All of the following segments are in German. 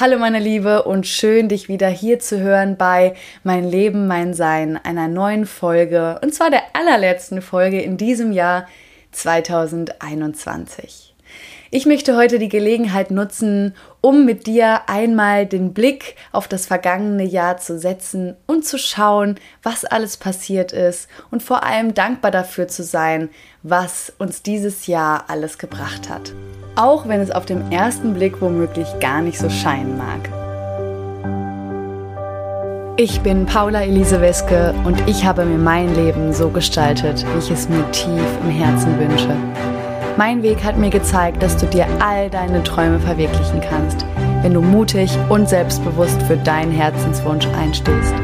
Hallo meine Liebe und schön dich wieder hier zu hören bei Mein Leben, mein Sein, einer neuen Folge und zwar der allerletzten Folge in diesem Jahr 2021. Ich möchte heute die Gelegenheit nutzen, um mit dir einmal den Blick auf das vergangene Jahr zu setzen und zu schauen, was alles passiert ist und vor allem dankbar dafür zu sein, was uns dieses Jahr alles gebracht hat auch wenn es auf den ersten Blick womöglich gar nicht so scheinen mag. Ich bin Paula Elise Weske und ich habe mir mein Leben so gestaltet, wie ich es mir tief im Herzen wünsche. Mein Weg hat mir gezeigt, dass du dir all deine Träume verwirklichen kannst, wenn du mutig und selbstbewusst für deinen Herzenswunsch einstehst.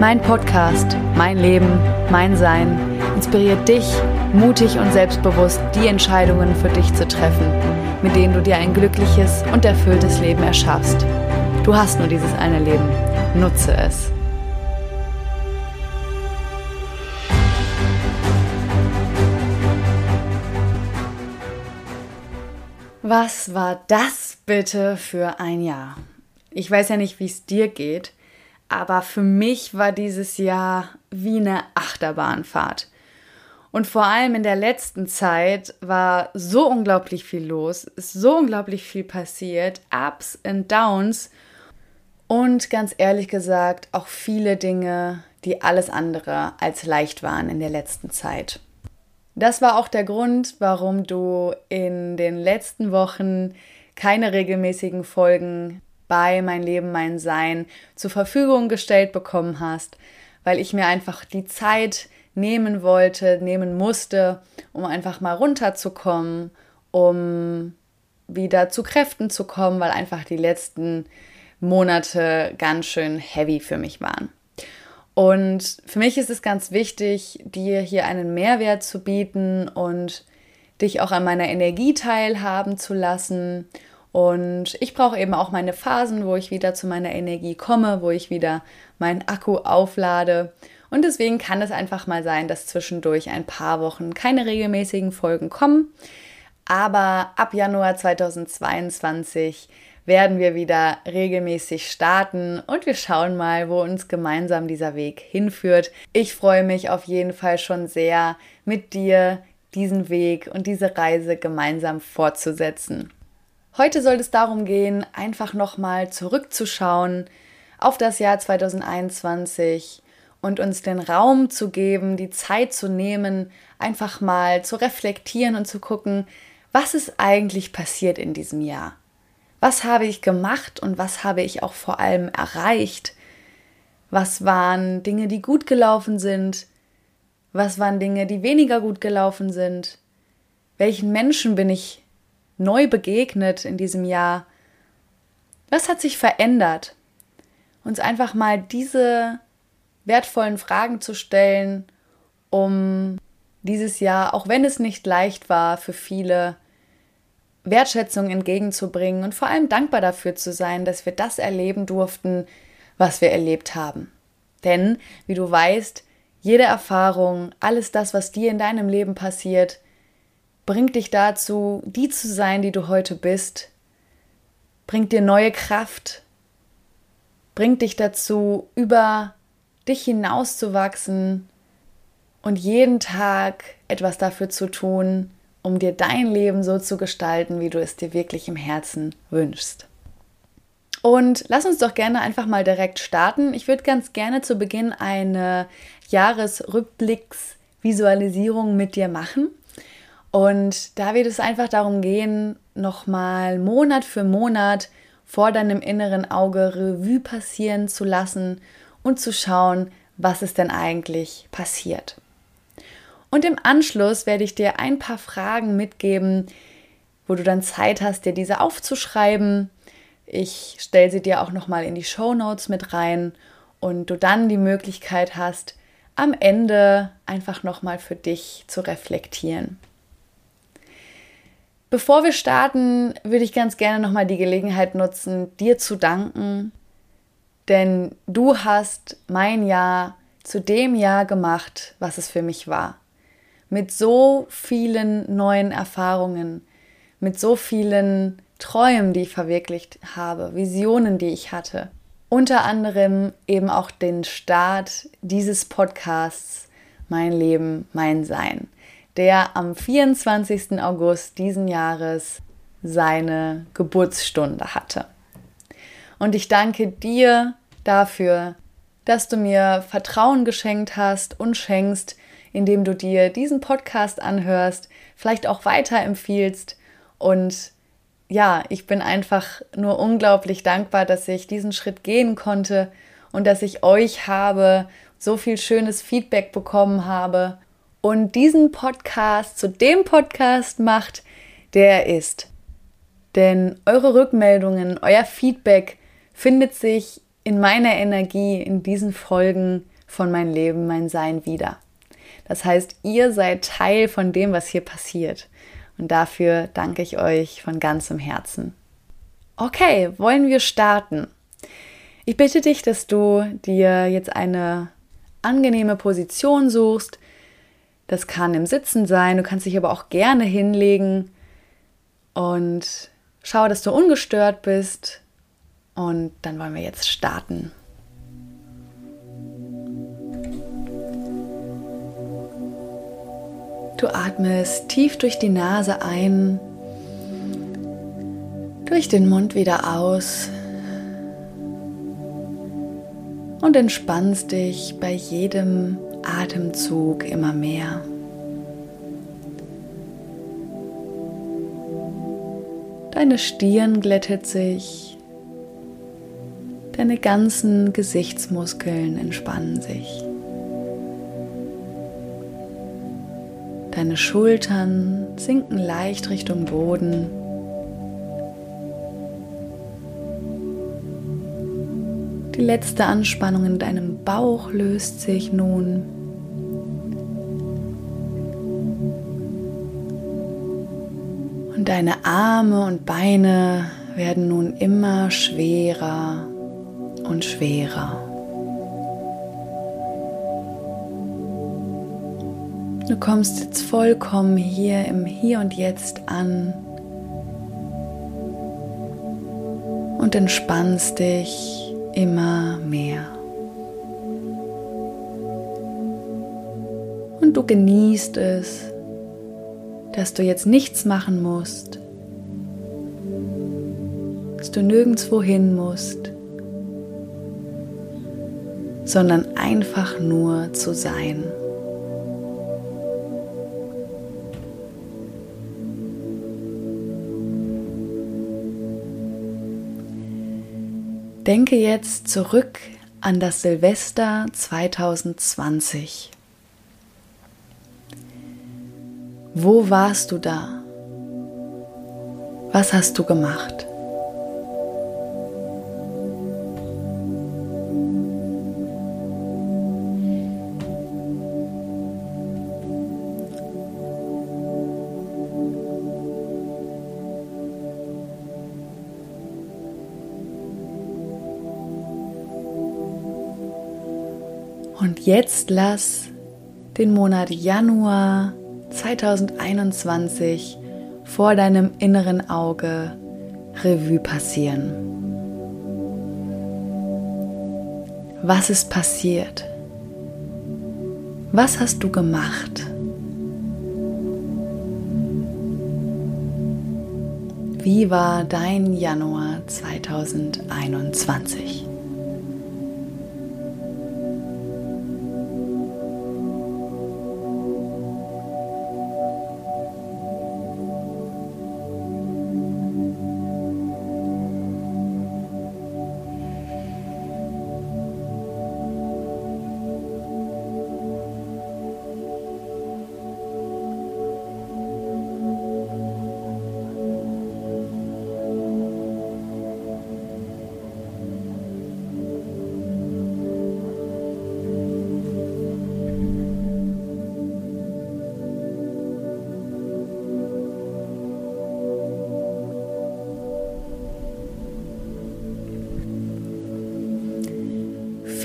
Mein Podcast, mein Leben, mein Sein inspiriert dich, mutig und selbstbewusst die Entscheidungen für dich zu treffen, mit denen du dir ein glückliches und erfülltes Leben erschaffst. Du hast nur dieses eine Leben. Nutze es. Was war das bitte für ein Jahr? Ich weiß ja nicht, wie es dir geht, aber für mich war dieses Jahr wie eine Achterbahnfahrt. Und vor allem in der letzten Zeit war so unglaublich viel los, ist so unglaublich viel passiert, Ups und Downs und ganz ehrlich gesagt auch viele Dinge, die alles andere als leicht waren in der letzten Zeit. Das war auch der Grund, warum du in den letzten Wochen keine regelmäßigen Folgen bei Mein Leben, mein Sein zur Verfügung gestellt bekommen hast, weil ich mir einfach die Zeit nehmen wollte, nehmen musste, um einfach mal runterzukommen, um wieder zu Kräften zu kommen, weil einfach die letzten Monate ganz schön heavy für mich waren. Und für mich ist es ganz wichtig, dir hier einen Mehrwert zu bieten und dich auch an meiner Energie teilhaben zu lassen und ich brauche eben auch meine Phasen, wo ich wieder zu meiner Energie komme, wo ich wieder meinen Akku auflade. Und deswegen kann es einfach mal sein, dass zwischendurch ein paar Wochen keine regelmäßigen Folgen kommen. Aber ab Januar 2022 werden wir wieder regelmäßig starten und wir schauen mal, wo uns gemeinsam dieser Weg hinführt. Ich freue mich auf jeden Fall schon sehr, mit dir diesen Weg und diese Reise gemeinsam fortzusetzen. Heute soll es darum gehen, einfach nochmal zurückzuschauen auf das Jahr 2021 und uns den Raum zu geben, die Zeit zu nehmen, einfach mal zu reflektieren und zu gucken, was ist eigentlich passiert in diesem Jahr? Was habe ich gemacht und was habe ich auch vor allem erreicht? Was waren Dinge, die gut gelaufen sind? Was waren Dinge, die weniger gut gelaufen sind? Welchen Menschen bin ich neu begegnet in diesem Jahr? Was hat sich verändert? Uns einfach mal diese wertvollen Fragen zu stellen, um dieses Jahr, auch wenn es nicht leicht war für viele, Wertschätzung entgegenzubringen und vor allem dankbar dafür zu sein, dass wir das erleben durften, was wir erlebt haben. Denn, wie du weißt, jede Erfahrung, alles das, was dir in deinem Leben passiert, bringt dich dazu, die zu sein, die du heute bist, bringt dir neue Kraft, bringt dich dazu, über dich hinauszuwachsen und jeden Tag etwas dafür zu tun, um dir dein Leben so zu gestalten, wie du es dir wirklich im Herzen wünschst. Und lass uns doch gerne einfach mal direkt starten. Ich würde ganz gerne zu Beginn eine Jahresrückblicksvisualisierung mit dir machen. Und da wird es einfach darum gehen, nochmal Monat für Monat vor deinem inneren Auge Revue passieren zu lassen und zu schauen, was ist denn eigentlich passiert. Und im Anschluss werde ich dir ein paar Fragen mitgeben, wo du dann Zeit hast, dir diese aufzuschreiben. Ich stelle sie dir auch nochmal in die Show Notes mit rein und du dann die Möglichkeit hast, am Ende einfach nochmal für dich zu reflektieren. Bevor wir starten, würde ich ganz gerne nochmal die Gelegenheit nutzen, dir zu danken, denn du hast mein Jahr zu dem Jahr gemacht, was es für mich war. Mit so vielen neuen Erfahrungen, mit so vielen Träumen, die ich verwirklicht habe, Visionen, die ich hatte. Unter anderem eben auch den Start dieses Podcasts Mein Leben, mein Sein, der am 24. August diesen Jahres seine Geburtsstunde hatte. Und ich danke dir dafür, dass du mir Vertrauen geschenkt hast und schenkst, indem du dir diesen Podcast anhörst, vielleicht auch weiterempfiehlst. Und ja, ich bin einfach nur unglaublich dankbar, dass ich diesen Schritt gehen konnte und dass ich euch habe, so viel schönes Feedback bekommen habe und diesen Podcast zu dem Podcast macht, der er ist. Denn eure Rückmeldungen, euer Feedback findet sich in meiner Energie in diesen Folgen von mein Leben, mein Sein wieder. Das heißt, ihr seid Teil von dem, was hier passiert. Und dafür danke ich euch von ganzem Herzen. Okay, wollen wir starten? Ich bitte dich, dass du dir jetzt eine angenehme Position suchst. Das kann im Sitzen sein, du kannst dich aber auch gerne hinlegen und schau, dass du ungestört bist, und dann wollen wir jetzt starten. Du atmest tief durch die Nase ein, durch den Mund wieder aus und entspannst dich bei jedem Atemzug immer mehr. Deine Stirn glättet sich Deine ganzen Gesichtsmuskeln entspannen sich. Deine Schultern sinken leicht Richtung Boden. Die letzte Anspannung in deinem Bauch löst sich nun. Und deine Arme und Beine werden nun immer schwerer und schwerer. Du kommst jetzt vollkommen hier im Hier und Jetzt an und entspannst dich immer mehr. Und du genießt es, dass du jetzt nichts machen musst, dass du nirgendwo hin musst, sondern einfach nur zu sein. Denke jetzt zurück an das Silvester 2020. Wo warst du da? Was hast du gemacht? Und jetzt lass den Monat Januar 2021 vor deinem inneren Auge Revue passieren. Was ist passiert? Was hast du gemacht? Wie war dein Januar 2021?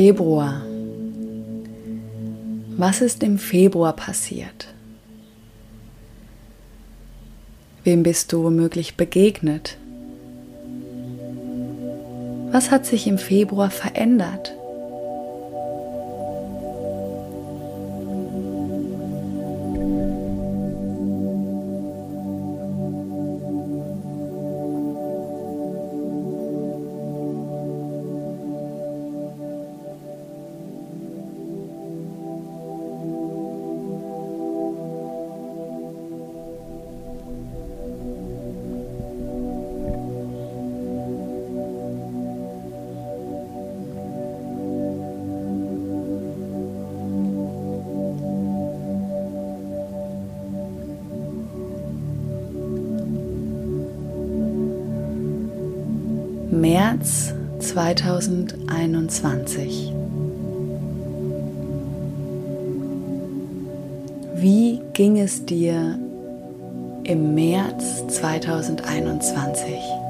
Februar. Was ist im Februar passiert? Wem bist du womöglich begegnet? Was hat sich im Februar verändert? März 2021. Wie ging es dir im März 2021?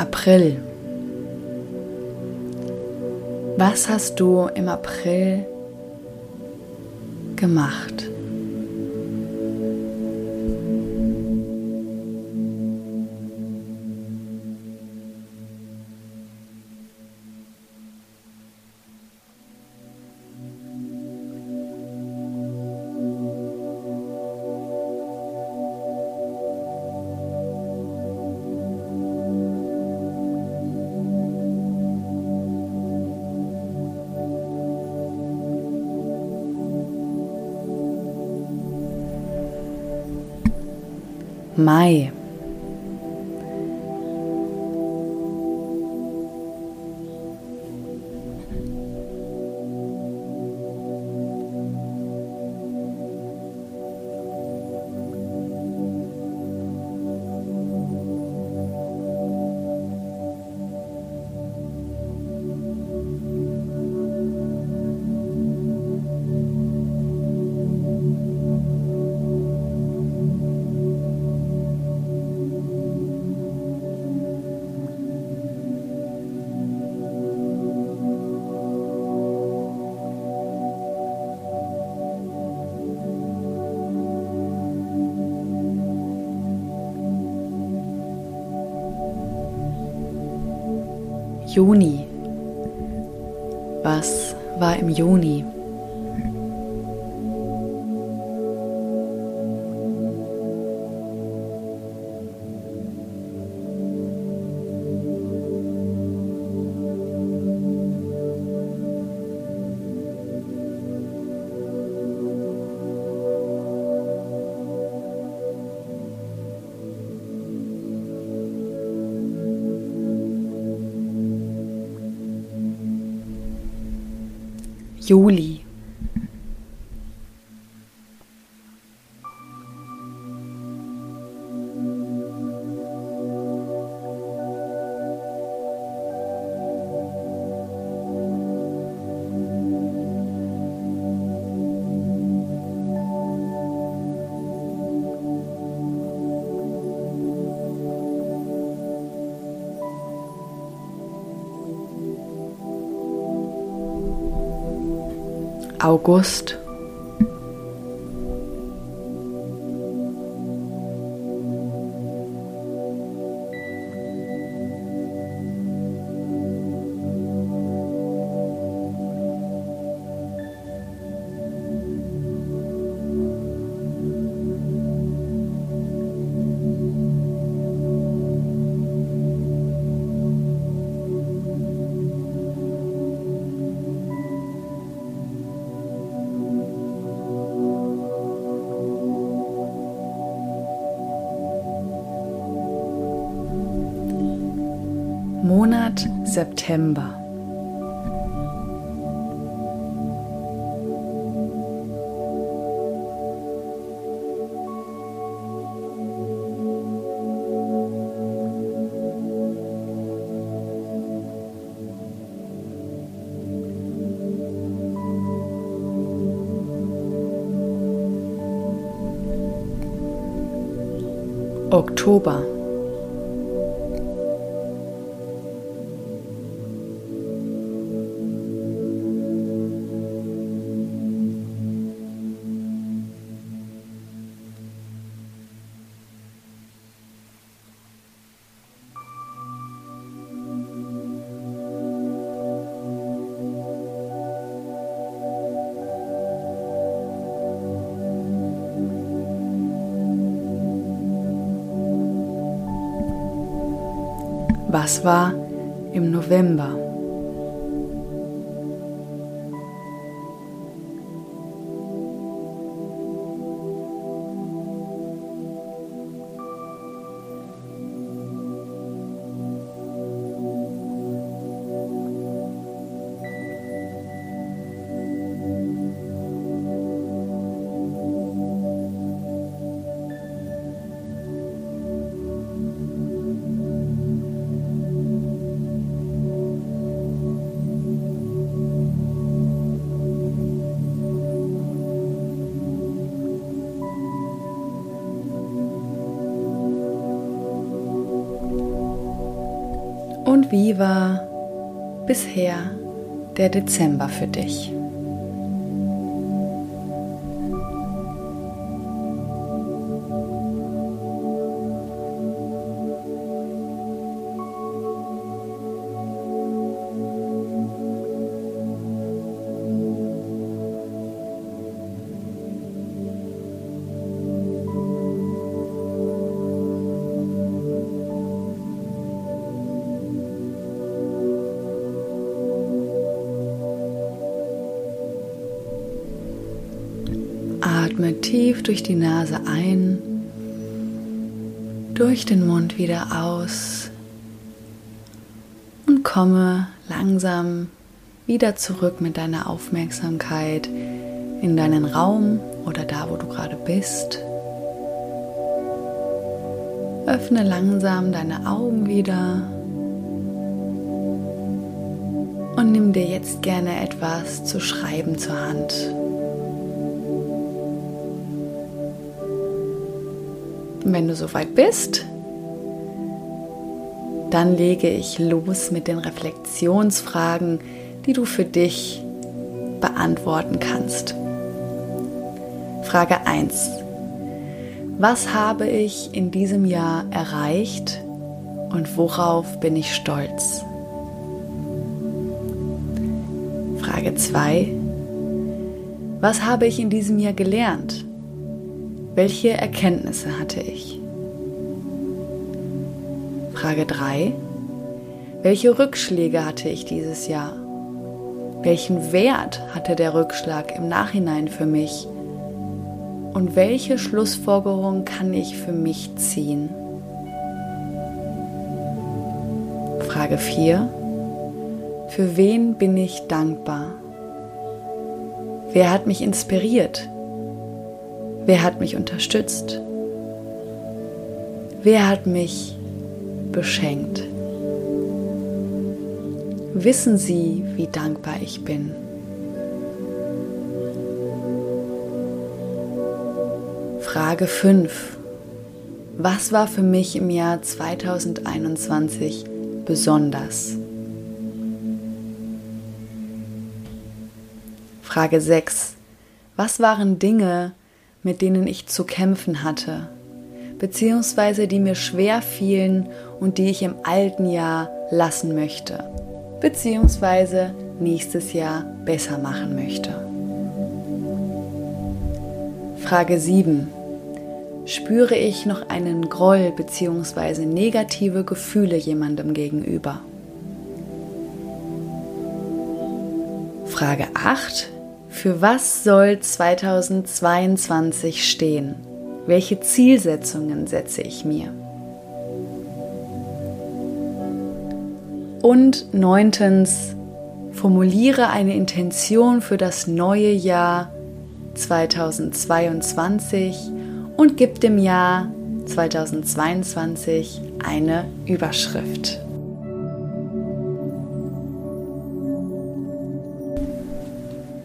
April. Was hast du im April gemacht? Mai. Juni. Was war im Juni? Juli. August. September. Oktober. Was war im November? Wie war bisher der Dezember für dich? Atme tief durch die Nase ein, durch den Mund wieder aus und komme langsam wieder zurück mit deiner Aufmerksamkeit in deinen Raum oder da, wo du gerade bist. Öffne langsam deine Augen wieder und nimm dir jetzt gerne etwas zu schreiben zur Hand. Wenn du soweit bist, dann lege ich los mit den Reflexionsfragen, die du für dich beantworten kannst. Frage 1. Was habe ich in diesem Jahr erreicht und worauf bin ich stolz? Frage 2. Was habe ich in diesem Jahr gelernt? Welche Erkenntnisse hatte ich? Frage 3. Welche Rückschläge hatte ich dieses Jahr? Welchen Wert hatte der Rückschlag im Nachhinein für mich? Und welche Schlussfolgerung kann ich für mich ziehen? Frage 4. Für wen bin ich dankbar? Wer hat mich inspiriert? Wer hat mich unterstützt? Wer hat mich beschenkt? Wissen Sie, wie dankbar ich bin? Frage 5. Was war für mich im Jahr 2021 besonders? Frage 6. Was waren Dinge, mit denen ich zu kämpfen hatte, beziehungsweise die mir schwer fielen und die ich im alten Jahr lassen möchte, beziehungsweise nächstes Jahr besser machen möchte. Frage 7. Spüre ich noch einen Groll bzw. negative Gefühle jemandem gegenüber? Frage 8. Für was soll 2022 stehen? Welche Zielsetzungen setze ich mir? Und neuntens, formuliere eine Intention für das neue Jahr 2022 und gib dem Jahr 2022 eine Überschrift.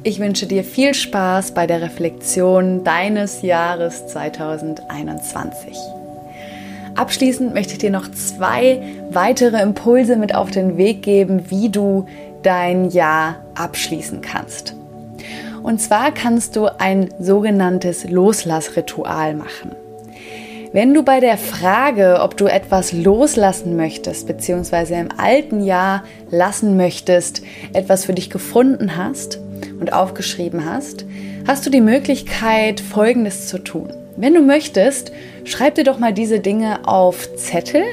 Ich wünsche dir viel Spaß bei der Reflexion deines Jahres 2021. Abschließend möchte ich dir noch zwei weitere Impulse mit auf den Weg geben, wie du dein Jahr abschließen kannst. Und zwar kannst du ein sogenanntes Loslassritual machen. Wenn du bei der Frage, ob du etwas loslassen möchtest, beziehungsweise im alten Jahr lassen möchtest, etwas für dich gefunden hast und aufgeschrieben hast, hast du die Möglichkeit, Folgendes zu tun. Wenn du möchtest, schreib dir doch mal diese Dinge auf Zettel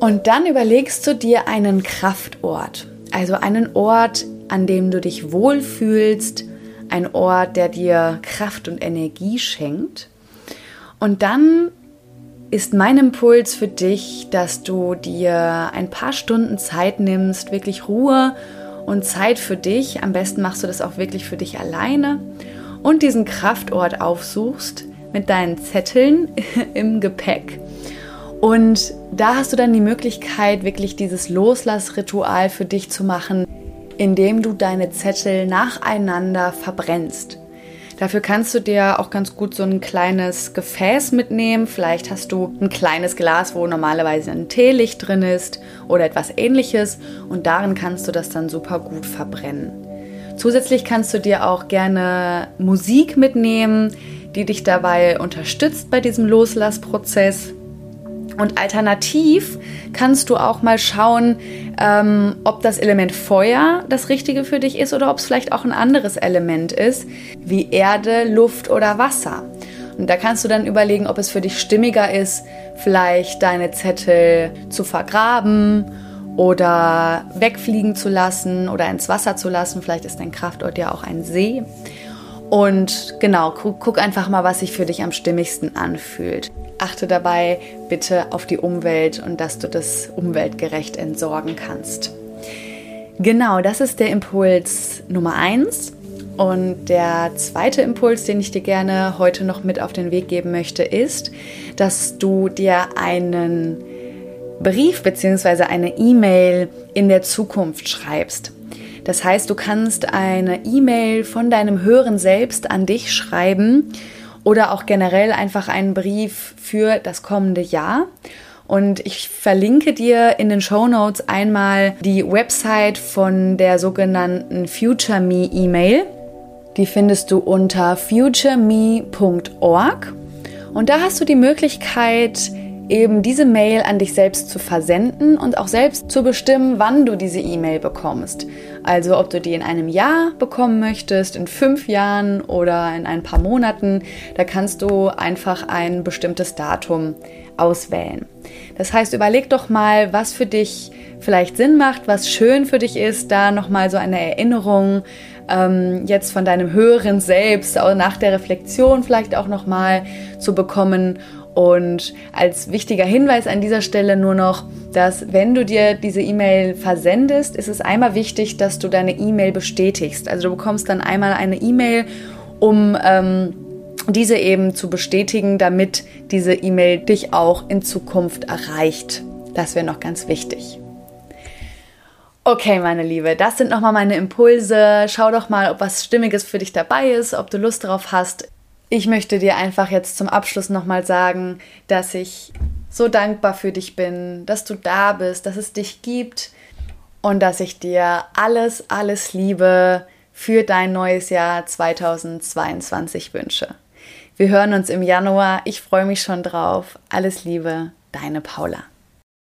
und dann überlegst du dir einen Kraftort, also einen Ort, an dem du dich wohlfühlst, ein Ort, der dir Kraft und Energie schenkt. Und dann ist mein Impuls für dich, dass du dir ein paar Stunden Zeit nimmst, wirklich Ruhe und Zeit für dich. Am besten machst du das auch wirklich für dich alleine und diesen Kraftort aufsuchst mit deinen Zetteln im Gepäck. Und da hast du dann die Möglichkeit, wirklich dieses Loslassritual für dich zu machen, indem du deine Zettel nacheinander verbrennst. Dafür kannst du dir auch ganz gut so ein kleines Gefäß mitnehmen. Vielleicht hast du ein kleines Glas, wo normalerweise ein Teelicht drin ist oder etwas ähnliches und darin kannst du das dann super gut verbrennen. Zusätzlich kannst du dir auch gerne Musik mitnehmen, die dich dabei unterstützt bei diesem Loslassprozess. Und alternativ kannst du auch mal schauen, ähm, ob das Element Feuer das Richtige für dich ist oder ob es vielleicht auch ein anderes Element ist, wie Erde, Luft oder Wasser. Und da kannst du dann überlegen, ob es für dich stimmiger ist, vielleicht deine Zettel zu vergraben oder wegfliegen zu lassen oder ins Wasser zu lassen. Vielleicht ist dein Kraftort ja auch ein See. Und genau, guck, einfach mal, was sich für dich am stimmigsten anfühlt. Achte dabei bitte auf die Umwelt und dass du das umweltgerecht entsorgen kannst. Genau, das ist der Impuls Nummer eins. Und der zweite Impuls, den ich dir gerne heute noch mit auf den Weg geben möchte, ist, dass du dir einen Brief bzw. eine E-Mail in der Zukunft schreibst. Das heißt, du kannst eine E-Mail von deinem höheren Selbst an dich schreiben oder auch generell einfach einen Brief für das kommende Jahr. Und ich verlinke dir in den Show Notes einmal die Website von der sogenannten Future Me E-Mail. Die findest du unter futureme.org. Und da hast du die Möglichkeit, eben diese Mail an dich selbst zu versenden und auch selbst zu bestimmen, wann du diese E-Mail bekommst. Also ob du die in einem Jahr bekommen möchtest, in fünf Jahren oder in ein paar Monaten, da kannst du einfach ein bestimmtes Datum auswählen. Das heißt, überleg doch mal, was für dich vielleicht Sinn macht, was schön für dich ist, da nochmal so eine Erinnerung ähm, jetzt von deinem höheren Selbst, auch nach der Reflexion vielleicht auch nochmal zu bekommen und als wichtiger Hinweis an dieser Stelle nur noch, dass wenn du dir diese E-Mail versendest, ist es einmal wichtig, dass du deine E-Mail bestätigst. Also du bekommst dann einmal eine E-Mail, um ähm, diese eben zu bestätigen, damit diese E-Mail dich auch in Zukunft erreicht. Das wäre noch ganz wichtig. Okay, meine Liebe, das sind nochmal meine Impulse. Schau doch mal, ob was Stimmiges für dich dabei ist, ob du Lust darauf hast. Ich möchte dir einfach jetzt zum Abschluss nochmal sagen, dass ich so dankbar für dich bin, dass du da bist, dass es dich gibt und dass ich dir alles, alles Liebe für dein neues Jahr 2022 wünsche. Wir hören uns im Januar. Ich freue mich schon drauf. Alles Liebe, deine Paula.